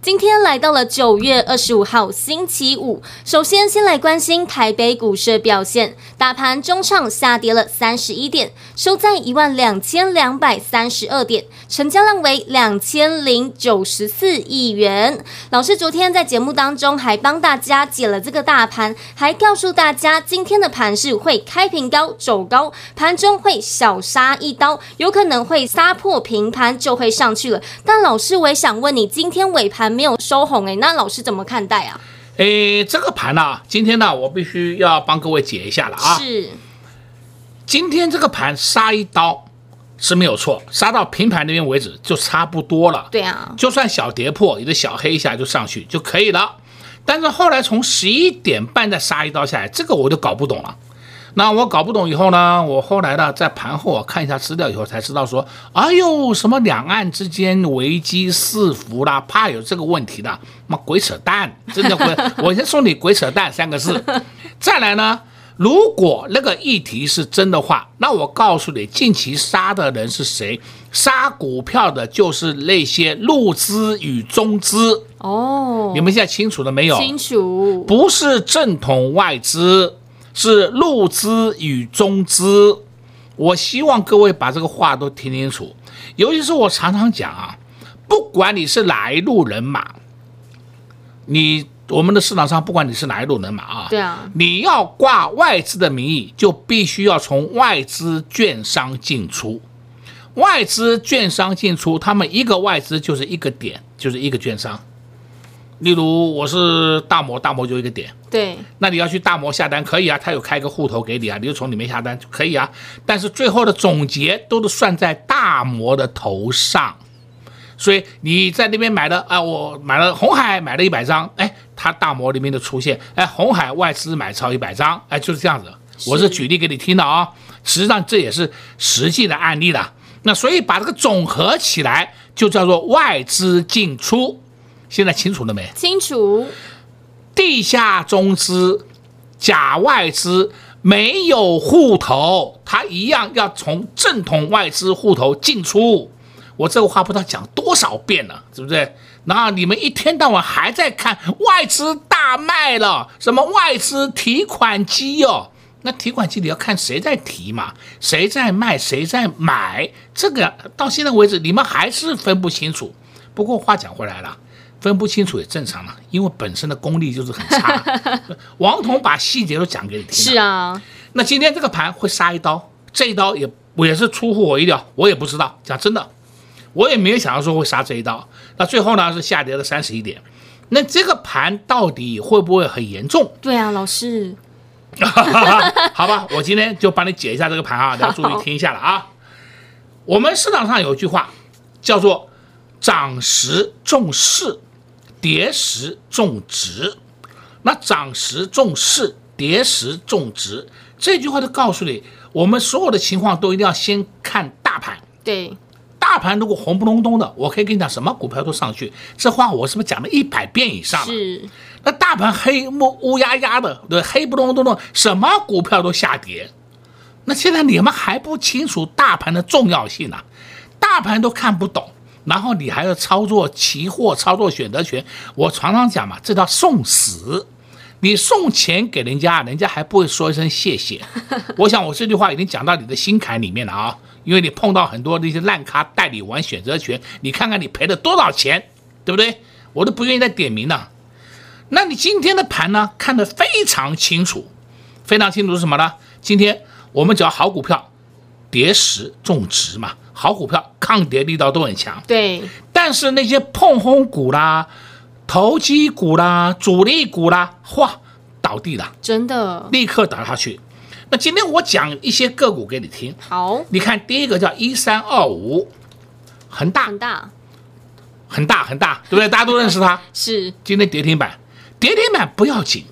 今天来到了九月二十五号星期五，首先先来关心台北股市的表现，大盘中场下跌了三十一点，收在一万两千两百三十二点，成交量为两千零九十四亿元。老师昨天在节目当中还帮大家解了这个大盘，还告诉大家今天的盘势会开平高走高，盘中会小杀一刀，有可能会杀破平盘就会上去了。但老师，我也想问你，今天尾盘。没有收红哎，那老师怎么看待啊？诶，这个盘呢、啊，今天呢，我必须要帮各位解一下了啊。是，今天这个盘杀一刀是没有错，杀到平盘那边为止就差不多了。对啊，就算小跌破，你的小黑一下就上去就可以了。但是后来从十一点半再杀一刀下来，这个我就搞不懂了。那我搞不懂以后呢，我后来呢，在盘后我看一下资料以后才知道说，哎呦，什么两岸之间危机四伏啦，怕有这个问题的，妈鬼扯淡，真的鬼！我先送你鬼扯淡三个字。再来呢，如果那个议题是真的话，那我告诉你，近期杀的人是谁？杀股票的就是那些陆资与中资。哦，你们现在清楚了没有？清楚，不是正统外资。是陆资与中资，我希望各位把这个话都听清楚。尤其是我常常讲啊，不管你是哪一路人马，你我们的市场上不管你是哪一路人马啊，对啊，你要挂外资的名义，就必须要从外资券商进出。外资券商进出，他们一个外资就是一个点，就是一个券商。例如我是大摩，大摩就一个点，对，那你要去大摩下单可以啊，他有开个户头给你啊，你就从里面下单就可以啊。但是最后的总结都是算在大摩的头上，所以你在那边买的啊，我买了红海买了一百张，哎，他大摩里面的出现，哎，红海外资买超一百张，哎，就是这样子。我是举例给你听的啊，实际上这也是实际的案例的。那所以把这个总合起来，就叫做外资进出。现在清楚了没？清楚。地下中资、假外资没有户头，他一样要从正统外资户头进出。我这个话不知道讲多少遍了，是不是？然后你们一天到晚还在看外资大卖了，什么外资提款机哦？那提款机你要看谁在提嘛，谁在卖，谁在买，这个到现在为止你们还是分不清楚。不过话讲回来了。分不清楚也正常了，因为本身的功力就是很差。王彤把细节都讲给你听。是啊，那今天这个盘会杀一刀，这一刀也也是出乎我意料，我也不知道。讲真的，我也没有想到说会杀这一刀。那最后呢是下跌了三十一点。那这个盘到底会不会很严重？对啊，老师。好吧，我今天就帮你解一下这个盘啊，大家注意听一下了啊。我们市场上有一句话叫做“涨时重势”。跌时种植，那涨时重势，跌时种植，这句话就告诉你，我们所有的情况都一定要先看大盘。对，大盘如果红不隆咚的，我可以跟你讲，什么股票都上去。这话我是不是讲了一百遍以上了？是。那大盘黑乌乌压压的，对，黑不隆咚的，什么股票都下跌。那现在你们还不清楚大盘的重要性呢、啊？大盘都看不懂。然后你还要操作期货，操作选择权。我常常讲嘛，这叫送死。你送钱给人家，人家还不会说一声谢谢。我想我这句话已经讲到你的心坎里面了啊，因为你碰到很多那些烂咖带你玩选择权，你看看你赔了多少钱，对不对？我都不愿意再点名了。那你今天的盘呢，看得非常清楚，非常清楚是什么呢？今天我们讲好股票，跌时种植嘛。好股票抗跌力道都很强，对。但是那些碰轰股啦、投机股啦、主力股啦，哗，倒地了，真的，立刻倒下去。那今天我讲一些个股给你听。好，你看第一个叫一三二五，恒大，很大，很大很大，对不对？大家都认识它。是今天跌停板，跌停板不要紧，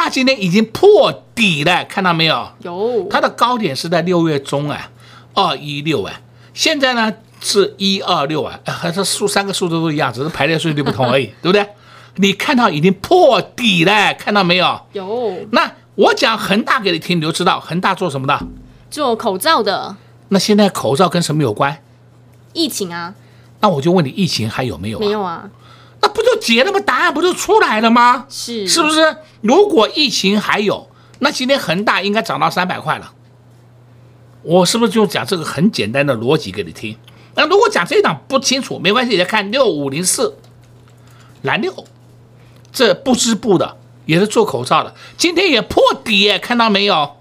它今天已经破底了，看到没有？有，它的高点是在六月中啊，二一六啊，现在呢是一二六啊，还是数三个数字都一样，只是排列顺序不同而已，对不对？你看到已经破底了，看到没有？有。那我讲恒大给你听，你就知道恒大做什么的？做口罩的。那现在口罩跟什么有关？疫情啊。那我就问你，疫情还有没有？没有啊。那不就结了吗？答案不就出来了吗？是，是不是？如果疫情还有，那今天恒大应该涨到三百块了。我是不是就讲这个很简单的逻辑给你听？那如果讲这一档不清楚，没关系，你再看六五零四蓝六。这不织布的也是做口罩的，今天也破底耶，看到没有？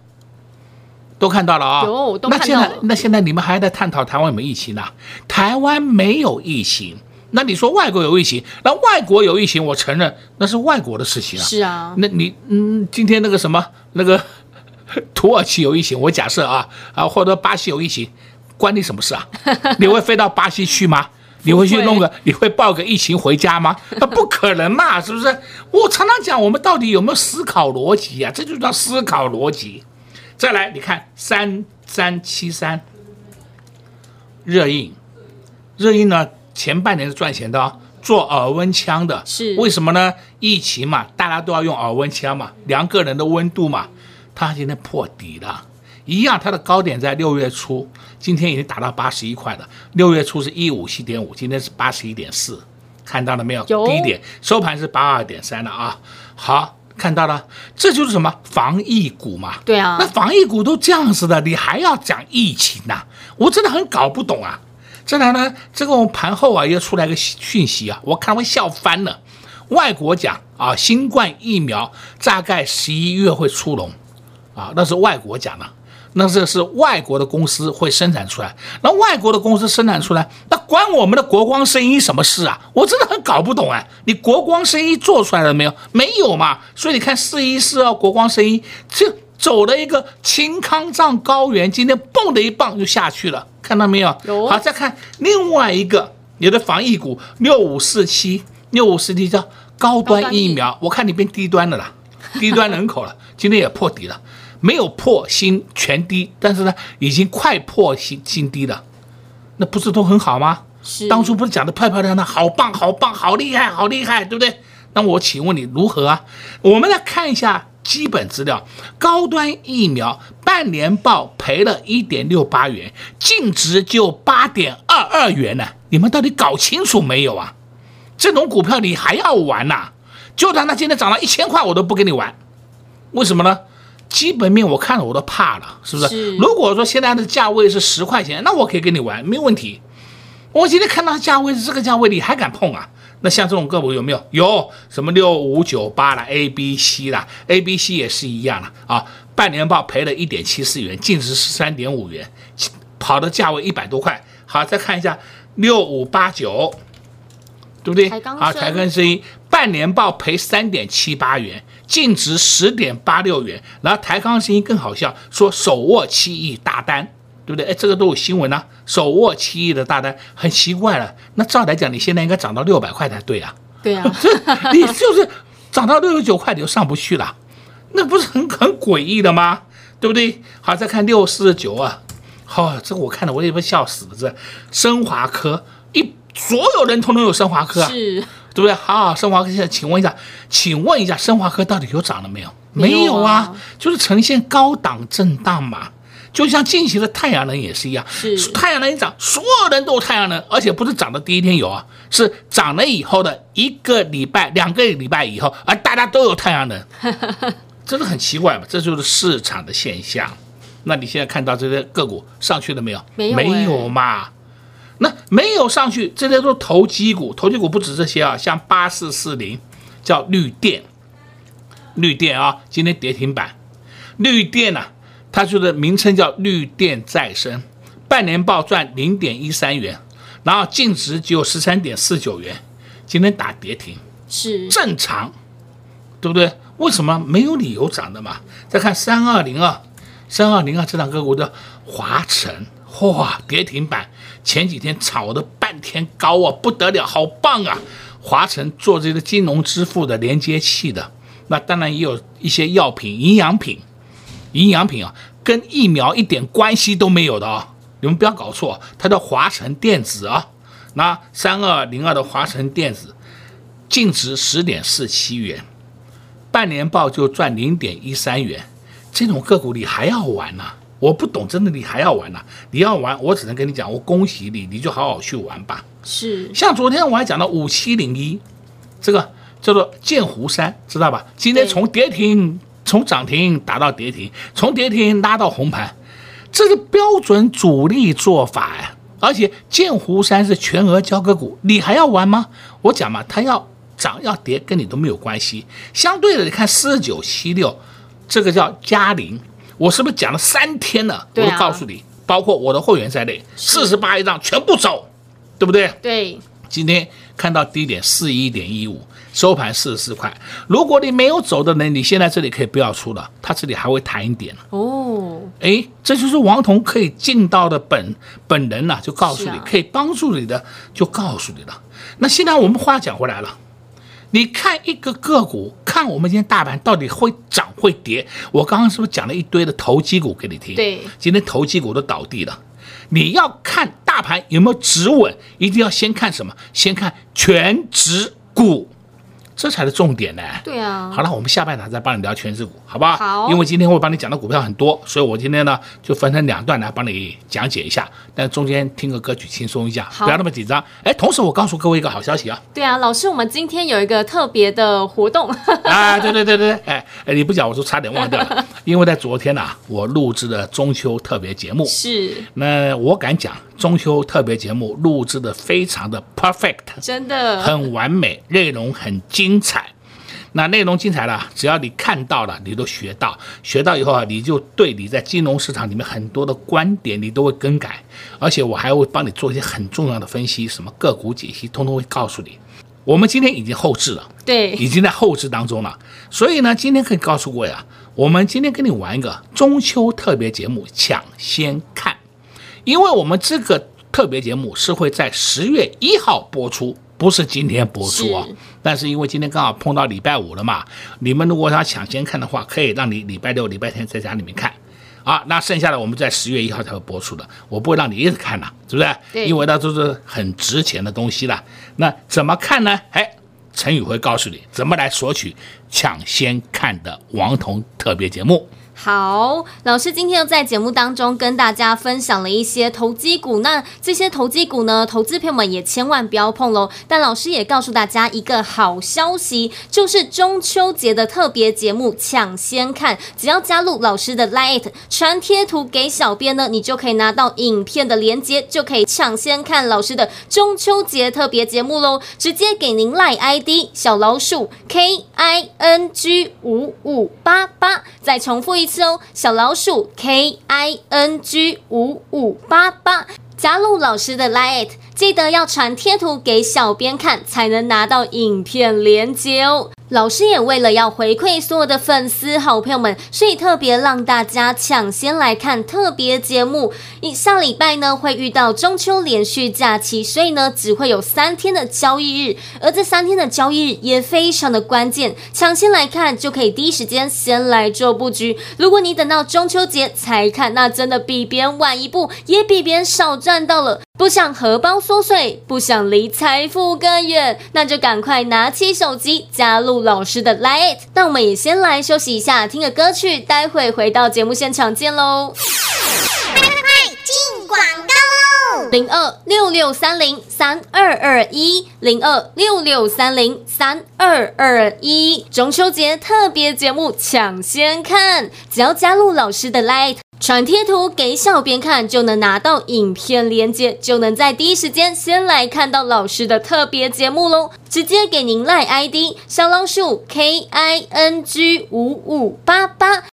都看到了啊、哦。有，都看到了。那现在，那现在你们还在探讨台湾有没有疫情呢、啊？台湾没有疫情，那你说外国有疫情？那外国有疫情，我承认那是外国的事情啊。是啊。那你嗯，今天那个什么那个 土耳其有疫情，我假设啊啊，或者巴西有疫情，关你什么事啊？你会飞到巴西去吗？你会去弄个？你会报个疫情回家吗？那不可能嘛，是不是？我常常讲，我们到底有没有思考逻辑呀？这就叫思考逻辑。再来，你看三三七三，热映，热映呢，前半年是赚钱的哦，做耳温枪的，是为什么呢？疫情嘛，大家都要用耳温枪嘛，量个人的温度嘛。它今天破底了。一样，它的高点在六月初，今天已经达到八十一块了。六月初是一五七点五，今天是八十一点四，看到了没有？有。低点收盘是八二点三了啊。好，看到了，这就是什么防疫股嘛？对啊。那防疫股都这样子的，你还要讲疫情呐、啊？我真的很搞不懂啊。再来呢，这个我们盘后啊又出来个讯息啊，我看会笑翻了。外国讲啊，新冠疫苗大概十一月会出笼啊，那是外国讲的。那这是外国的公司会生产出来，那外国的公司生产出来，那关我们的国光生医什么事啊？我真的很搞不懂哎！你国光生医做出来了没有？没有嘛？所以你看四一四二国光生医就走了一个青康藏高原，今天蹦的一棒就下去了，看到没有？有。好，再看另外一个你的防疫股六五四七，六五四七叫高端疫苗，我看你变低端的了，低端人口了，今天也破底了。没有破新全低，但是呢，已经快破新新低了，那不是都很好吗？是。当初不是讲的漂漂亮亮，好棒好棒，好厉害好厉害，对不对？那我请问你如何啊？我们来看一下基本资料，高端疫苗半年报赔了一点六八元，净值就八点二二元呢，你们到底搞清楚没有啊？这种股票你还要玩呐、啊？就算它今天涨了一千块，我都不跟你玩，为什么呢？基本面我看了我都怕了，是不是？是。如果说现在的价位是十块钱，那我可以跟你玩，没有问题。我今天看到价位是这个价位，你还敢碰啊？那像这种个股有没有？有什么六五九八啦，A B C 啦，A B C 也是一样的啊。半年报赔了一点七四元，净值十三点五元，跑的价位一百多块。好，再看一下六五八九，对不对？啊，台钢生音半年报赔三点七八元。净值十点八六元，然后台康生意更好笑，说手握七亿大单，对不对？哎，这个都有新闻啊，手握七亿的大单，很奇怪了。那照来讲，你现在应该涨到六百块才对啊。对啊，你就是涨到六十九块你就上不去了，那不是很很诡异的吗？对不对？好，再看六四九啊，好、哦，这个我看了我也被笑死了，这升华科一所有人通通有升华科啊。是。对不对？好，好，升华科现在，请问一下，请问一下，升华科到底有涨了没有？没有啊，有啊，就是呈现高档震荡嘛。就像近期的太阳能也是一样，是太阳能一涨，所有人都有太阳能，而且不是涨的第一天有啊，是涨了以后的一个礼拜、两个礼拜以后，而大家都有太阳能，真的很奇怪嘛。这就是市场的现象。那你现在看到这些个股上去了没有？没有，没有嘛。那没有上去，这些都是投机股，投机股不止这些啊，像八四四零叫绿电，绿电啊，今天跌停板，绿电呐、啊，它就的名称叫绿电再生，半年报赚零点一三元，然后净值只有十三点四九元，今天打跌停是正常，对不对？为什么没有理由涨的嘛？再看三二零二，三二零二这档个股的华晨，哇，跌停板，前几天炒的半天高啊，不得了，好棒啊！华晨做这个金融支付的连接器的，那当然也有一些药品、营养品，营养品啊，跟疫苗一点关系都没有的啊，你们不要搞错，它叫华晨电子啊。那三二零二的华晨电子，净值十点四七元，半年报就赚零点一三元，这种个股你还要玩呢、啊？我不懂，真的你还要玩呢、啊？你要玩，我只能跟你讲，我恭喜你，你就好好去玩吧。是，像昨天我还讲到五七零一，这个叫做剑湖山，知道吧？今天从跌停，从涨停打到跌停，从跌停拉到红盘，这是标准主力做法呀。而且建湖山是全额交割股，你还要玩吗？我讲嘛，它要涨要跌跟你都没有关系。相对的，你看四九七六，这个叫嘉陵，我是不是讲了三天了？我都告诉你，包括我的会员在内，四十八一张全部走，对不对？对。今天看到低点四一点一五，收盘四十四块。如果你没有走的人，你现在这里可以不要出了，它这里还会弹一点哦。哎，这就是王彤可以尽到的本本人呐、啊，就告诉你，啊、可以帮助你的，就告诉你了。那现在我们话讲回来了，你看一个个股，看我们今天大盘到底会涨会跌。我刚刚是不是讲了一堆的投机股给你听？对，今天投机股都倒地了。你要看大盘有没有止稳，一定要先看什么？先看全值股。这才是重点呢。对啊。好了，我们下半场再帮你聊权值股，好不好？好。因为今天会帮你讲的股票很多，所以我今天呢就分成两段来帮你讲解一下。但中间听个歌曲轻松一下，不要那么紧张。哎，同时我告诉各位一个好消息啊。对啊，老师，我们今天有一个特别的活动。啊，对对对对，哎哎，你不讲我就差点忘掉了。因为在昨天呐、啊，我录制了中秋特别节目。是。那我敢讲，中秋特别节目录制的非常的 perfect，真的。很完美，内容很精。彩，那内容精彩了，只要你看到了，你都学到，学到以后啊，你就对你在金融市场里面很多的观点，你都会更改，而且我还会帮你做一些很重要的分析，什么个股解析，通通会告诉你。我们今天已经后置了，对，已经在后置当中了，所以呢，今天可以告诉各位啊，我们今天跟你玩一个中秋特别节目，抢先看，因为我们这个特别节目是会在十月一号播出。不是今天播出啊，但是因为今天刚好碰到礼拜五了嘛，你们如果想抢先看的话，可以让你礼拜六、礼拜天在家里面看，啊，那剩下的我们在十月一号才会播出的，我不会让你一直看的，是不是？对，因为那都是很值钱的东西了。那怎么看呢？哎，陈宇会告诉你怎么来索取抢先看的王彤特别节目。好，老师今天又在节目当中跟大家分享了一些投机股，那这些投机股呢，投资朋友们也千万不要碰喽。但老师也告诉大家一个好消息，就是中秋节的特别节目抢先看，只要加入老师的 LINE 传贴图给小编呢，你就可以拿到影片的连接，就可以抢先看老师的中秋节特别节目喽。直接给您 LINE ID 小老鼠 K I N G 五五八八，再重复一。小老鼠 K I N G 五五八八，加入老师的 LINE，记得要传贴图给小编看，才能拿到影片链接哦。老师也为了要回馈所有的粉丝好朋友们，所以特别让大家抢先来看特别节目。一下礼拜呢会遇到中秋连续假期，所以呢只会有三天的交易日，而这三天的交易日也非常的关键，抢先来看就可以第一时间先来做布局。如果你等到中秋节才看，那真的比别人晚一步，也比别人少赚到了。不想荷包缩水，不想离财富更远，那就赶快拿起手机加入老师的 LINE。那我们也先来休息一下，听个歌曲，待会回到节目现场见喽。快快快，进广告喽！零二六六三零三二二一，零二六六三零三二二一，中秋节特别节目抢先看，只要加入老师的 LINE。传贴图给小编看，就能拿到影片连接，就能在第一时间先来看到老师的特别节目喽。直接给您赖 ID 小老鼠 K I N G 五五八八，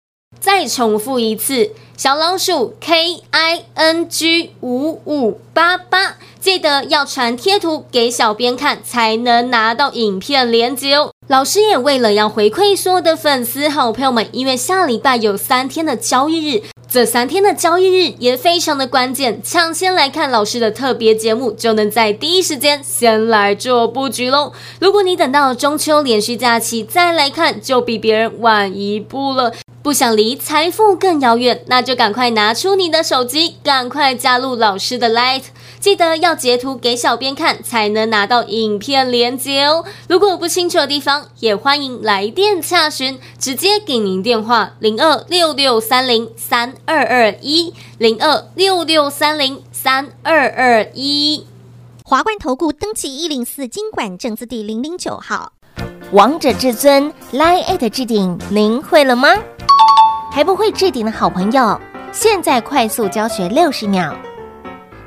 再重复一次，小老鼠 K I N G 五五八八，记得要传贴图给小编看，才能拿到影片连接哦。老师也为了要回馈所有的粉丝好朋友们，因为下礼拜有三天的交易日，这三天的交易日也非常的关键，抢先来看老师的特别节目，就能在第一时间先来做布局喽。如果你等到中秋连续假期再来看，就比别人晚一步了。不想离财富更遥远，那就赶快拿出你的手机，赶快加入老师的 Light，记得要截图给小编看，才能拿到影片连接哦。如果有不清楚的地方，也欢迎来电洽询，直接给您电话零二六六三零三二二一零二六六三零三二二一。华冠投顾登记一零四经管证字第零零九号，王者至尊 Line@ 置顶，您会了吗？还不会置顶的好朋友，现在快速教学六十秒。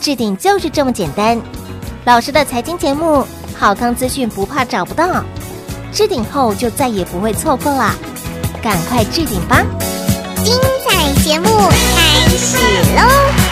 置顶就是这么简单。老师的财经节目，好康资讯不怕找不到，置顶后就再也不会错过了！赶快置顶吧！精彩节目开始喽！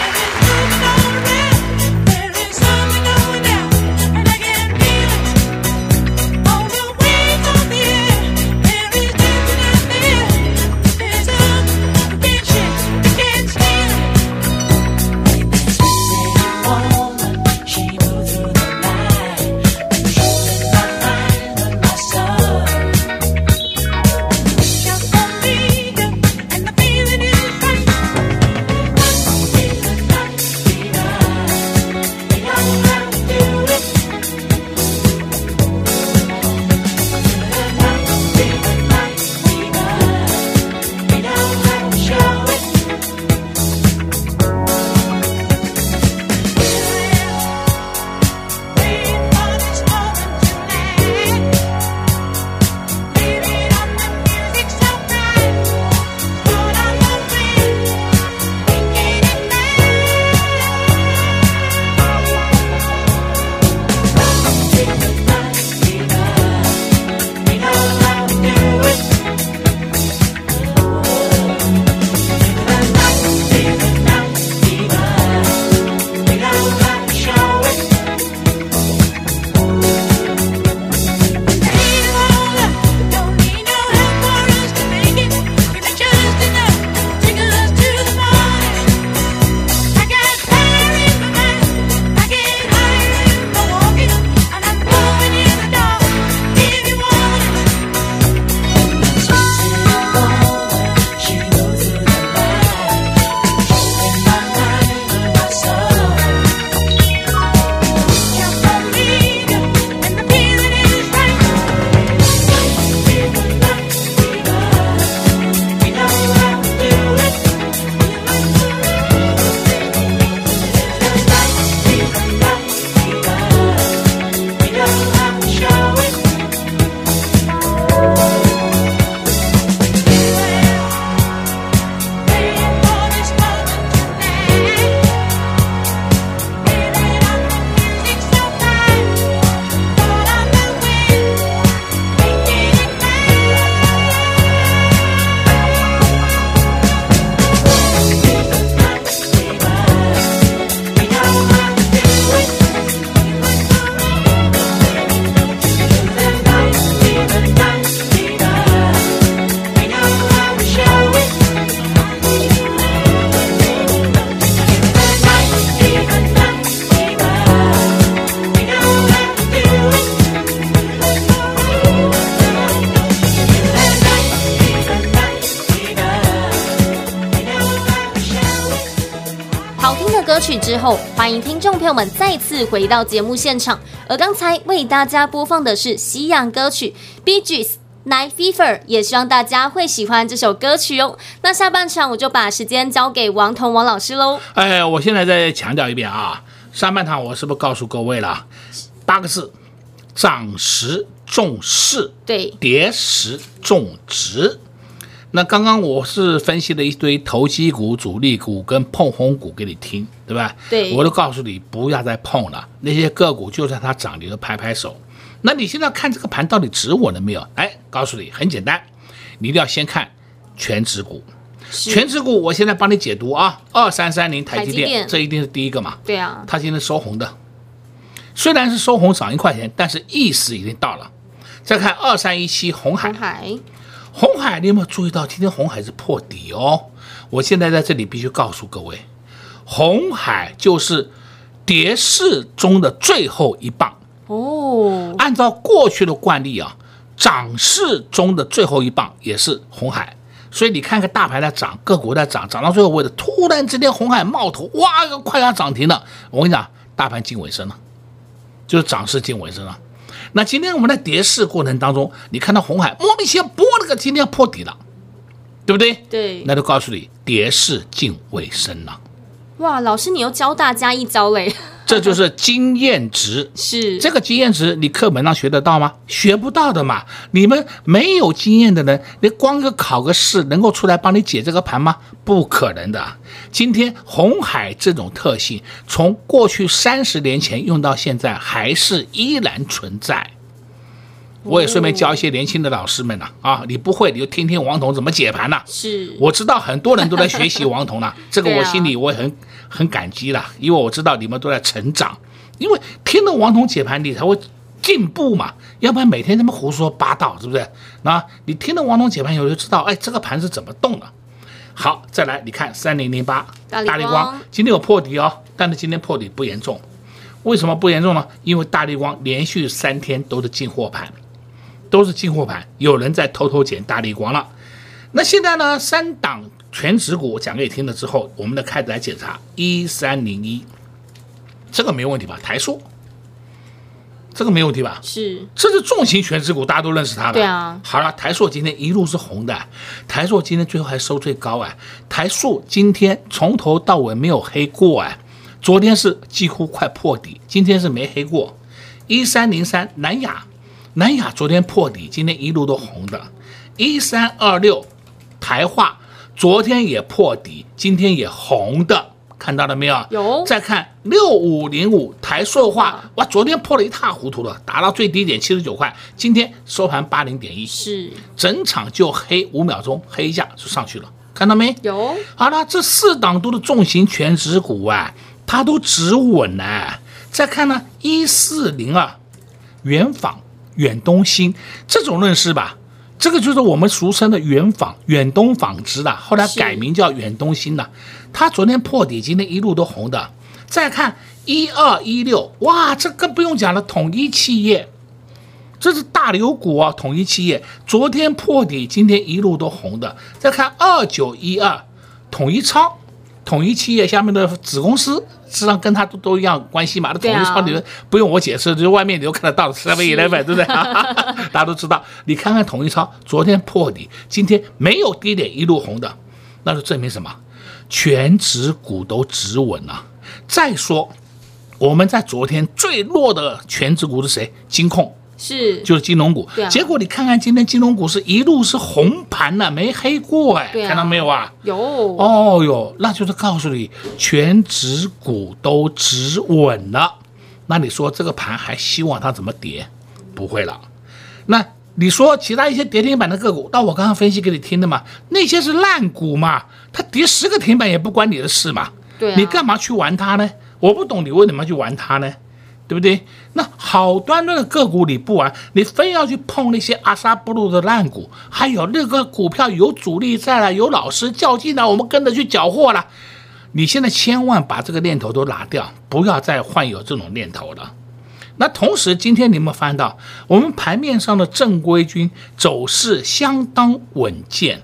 后，欢迎听众朋友们再次回到节目现场。而刚才为大家播放的是西洋歌曲《Bee Gees Night Fever》，也希望大家会喜欢这首歌曲哦。那下半场我就把时间交给王彤王老师喽。哎，我现在再强调一遍啊，上半场我是不是告诉各位了八个字：涨时重视，对，跌时重质。那刚刚我是分析了一堆投机股、主力股跟碰红股给你听，对吧？对，我都告诉你不要再碰了，那些个股就算它涨，你都拍拍手。那你现在看这个盘到底止稳了没有？哎，告诉你很简单，你一定要先看全指股。全指股，我现在帮你解读啊，二三三零台积电，这一定是第一个嘛？对啊，它今天收红的，虽然是收红涨一块钱，但是意思已经到了。再看二三一七红海。红海，你有没有注意到今天红海是破底哦？我现在在这里必须告诉各位，红海就是跌势中的最后一棒哦。按照过去的惯例啊，涨势中的最后一棒也是红海。所以你看看大盘在涨，个股在涨，涨到最后位置，突然之间红海冒头，哇，要快要涨停了。我跟你讲，大盘近尾声了，就是涨势近尾声了。那今天我们在跌势过程当中，你看到红海莫名其妙波了个今天要破底了，对不对？对。那就告诉你，跌势近尾声了。哇，老师你又教大家一招嘞！这就是经验值，是这个经验值，你课本上学得到吗？学不到的嘛。你们没有经验的人，你光个考个试，能够出来帮你解这个盘吗？不可能的。今天红海这种特性，从过去三十年前用到现在，还是依然存在。我也顺便教一些年轻的老师们呢，啊，你不会你就听听王彤怎么解盘呢？是，我知道很多人都在学习王彤了，这个我心里我也很很感激了，因为我知道你们都在成长，因为听了王彤解盘你才会进步嘛，要不然每天这么胡说八道，是不是？那你听了王彤解盘以后就知道，哎，这个盘是怎么动的。好，再来你看三零零八大力光，今天有破底哦，但是今天破底不严重，为什么不严重呢？因为大力光连续三天都是进货盘。都是进货盘，有人在偷偷捡大立光了。那现在呢？三档全值股我讲给你听了之后，我们的开始来检查一三零一，这个没问题吧？台塑，这个没问题吧？是，这是重型全值股，大家都认识它的。对啊。好了，台塑今天一路是红的，台塑今天最后还收最高啊。台塑今天从头到尾没有黑过啊，昨天是几乎快破底，今天是没黑过。一三零三南亚。南亚昨天破底，今天一路都红的。一三二六，台化昨天也破底，今天也红的，看到了没有？有。再看六五零五台塑化，哇，昨天破的一塌糊涂了，达到最低点七十九块，今天收盘八零点一，是整场就黑五秒钟，黑一下就上去了，看到没？有。好了，这四档都是重型全值股啊，它都止稳了。再看呢，一四零二，元仿。远东新这种论式吧，这个就是我们俗称的远纺、远东纺织的，后来改名叫远东新的。它昨天破底，今天一路都红的。再看一二一六，哇，这更不用讲了，统一企业，这是大牛股啊，统一企业昨天破底，今天一路都红的。再看二九一二，统一超。统一企业下面的子公司，实际上跟它都都一样关系嘛。那统一超里面不用我解释，就是外面你都看得到，Seven Eleven 对不对？大家都知道。你看看统一超，昨天破底，今天没有低点，一路红的，那就证明什么？全指股都止稳了。再说，我们在昨天最弱的全指股是谁？金控。是，就是金融股，对啊，结果你看看今天金融股是一路是红盘了，没黑过哎，看到没有啊？有，哦哟，那就是告诉你，全值股都止稳了。那你说这个盘还希望它怎么跌？不会了。那你说其他一些跌停板的个股，那我刚刚分析给你听的嘛，那些是烂股嘛，它跌十个停板也不关你的事嘛，对啊，你干嘛去玩它呢？我不懂你为什么要去玩它呢？对不对？那好端端的个股你不玩，你非要去碰那些阿萨布鲁的烂股，还有那个股票有主力在了，有老师较劲了，我们跟着去缴获了。你现在千万把这个念头都拿掉，不要再患有这种念头了。那同时，今天你们翻到我们盘面上的正规军走势相当稳健，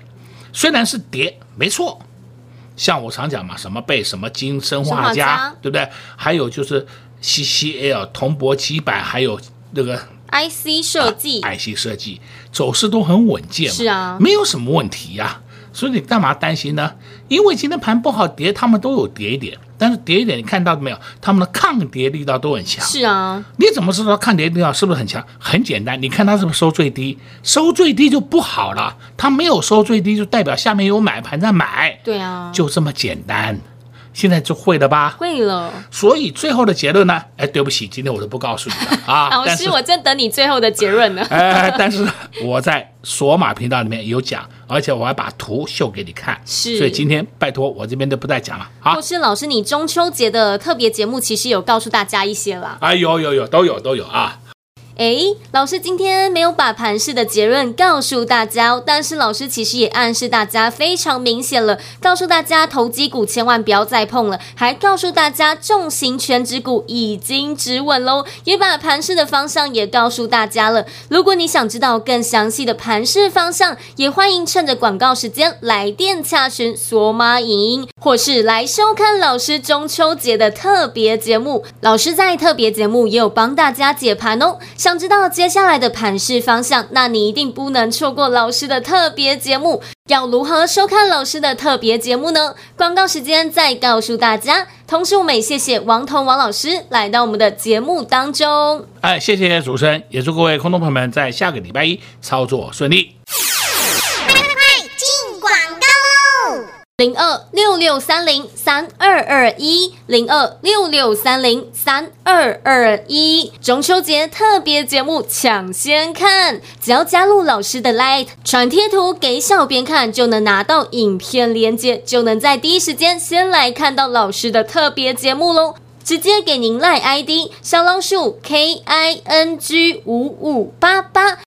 虽然是跌，没错。像我常讲嘛，什么被什么金生化家，对不对？还有就是。CCL、铜箔基板，还有那个 IC 设计、啊、IC 设计走势都很稳健，是啊，没有什么问题呀、啊。所以你干嘛担心呢？因为今天盘不好跌，他们都有跌一点，但是跌一点，你看到没有？他们的抗跌力道都很强。是啊，你怎么知道抗跌力道是不是很强？很简单，你看它是不是收最低？收最低就不好了，它没有收最低，就代表下面有买盘在买。对啊，就这么简单。现在就会了吧？会了。所以最后的结论呢？哎，对不起，今天我都不告诉你了啊。老师，我正等你最后的结论呢。哎，但是我在索马频道里面有讲，而且我还把图秀给你看。是。所以今天拜托我这边就不再讲了。啊。或是老师，你中秋节的特别节目其实有告诉大家一些了。哎，有有有，都有都有啊。哎，老师今天没有把盘势的结论告诉大家，但是老师其实也暗示大家非常明显了，告诉大家投机股千万不要再碰了，还告诉大家重型全值股已经止稳喽，也把盘势的方向也告诉大家了。如果你想知道更详细的盘势方向，也欢迎趁着广告时间来电洽询索马影音，或是来收看老师中秋节的特别节目。老师在特别节目也有帮大家解盘哦。想知道接下来的盘势方向，那你一定不能错过老师的特别节目。要如何收看老师的特别节目呢？广告时间再告诉大家。同时，我们也谢谢王彤王老师来到我们的节目当中。哎，谢谢主持人，也祝各位空头朋友们在下个礼拜一操作顺利。零二六六三零三二二一，零二六六三零三二二一，中秋节特别节目抢先看，只要加入老师的 Light，传贴图给小编看，就能拿到影片连接，就能在第一时间先来看到老师的特别节目喽。直接给您 Light ID 小老鼠 K I N G 五五八八，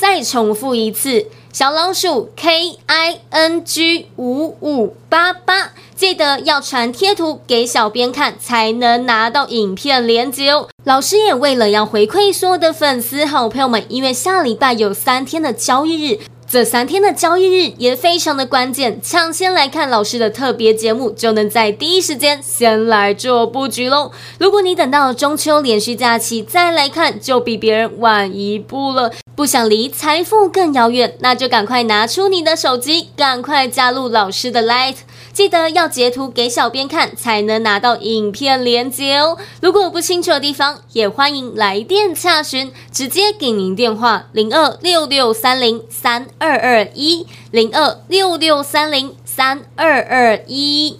再重复一次。小老鼠 K I N G 五五八八，记得要传贴图给小编看，才能拿到影片连结哦。老师也为了要回馈所有的粉丝好朋友们，因为下礼拜有三天的交易日。这三天的交易日也非常的关键，抢先来看老师的特别节目，就能在第一时间先来做布局喽。如果你等到中秋连续假期再来看，就比别人晚一步了。不想离财富更遥远，那就赶快拿出你的手机，赶快加入老师的 Light。记得要截图给小编看，才能拿到影片连接哦。如果有不清楚的地方，也欢迎来电洽询，直接给您电话零二六六三零三二二一零二六六三零三二二一。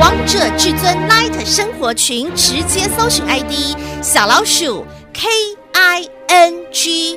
王者至尊 Light 生活群，直接搜寻 ID 小老鼠 K I N G